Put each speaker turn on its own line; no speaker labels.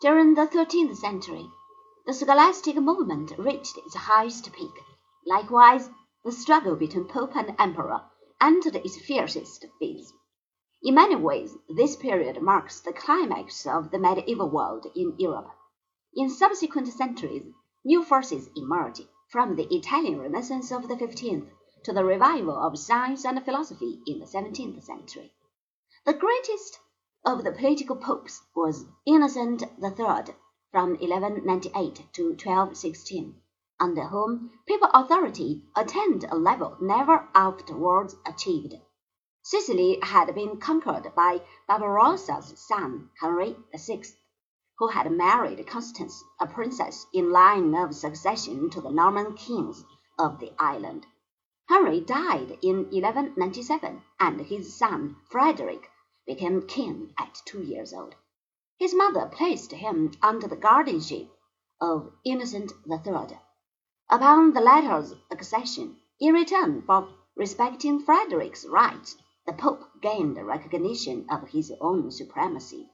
During the thirteenth century, the scholastic movement reached its highest peak. Likewise, the struggle between Pope and Emperor entered its fiercest phase. In many ways, this period marks the climax of the medieval world in Europe. In subsequent centuries, new forces emerged, from the Italian Renaissance of the fifteenth to the revival of science and philosophy in the seventeenth century. The greatest of the political popes was Innocent III from 1198 to 1216, under whom papal authority attained a level never afterwards achieved. Sicily had been conquered by Barbarossa's son Henry VI, who had married Constance, a princess in line of succession to the Norman kings of the island. Henry died in 1197, and his son Frederick became king at two years old. His mother placed him under the guardianship of Innocent III. Upon the latter's accession, in return for respecting Frederick's rights, the Pope gained recognition of his own supremacy.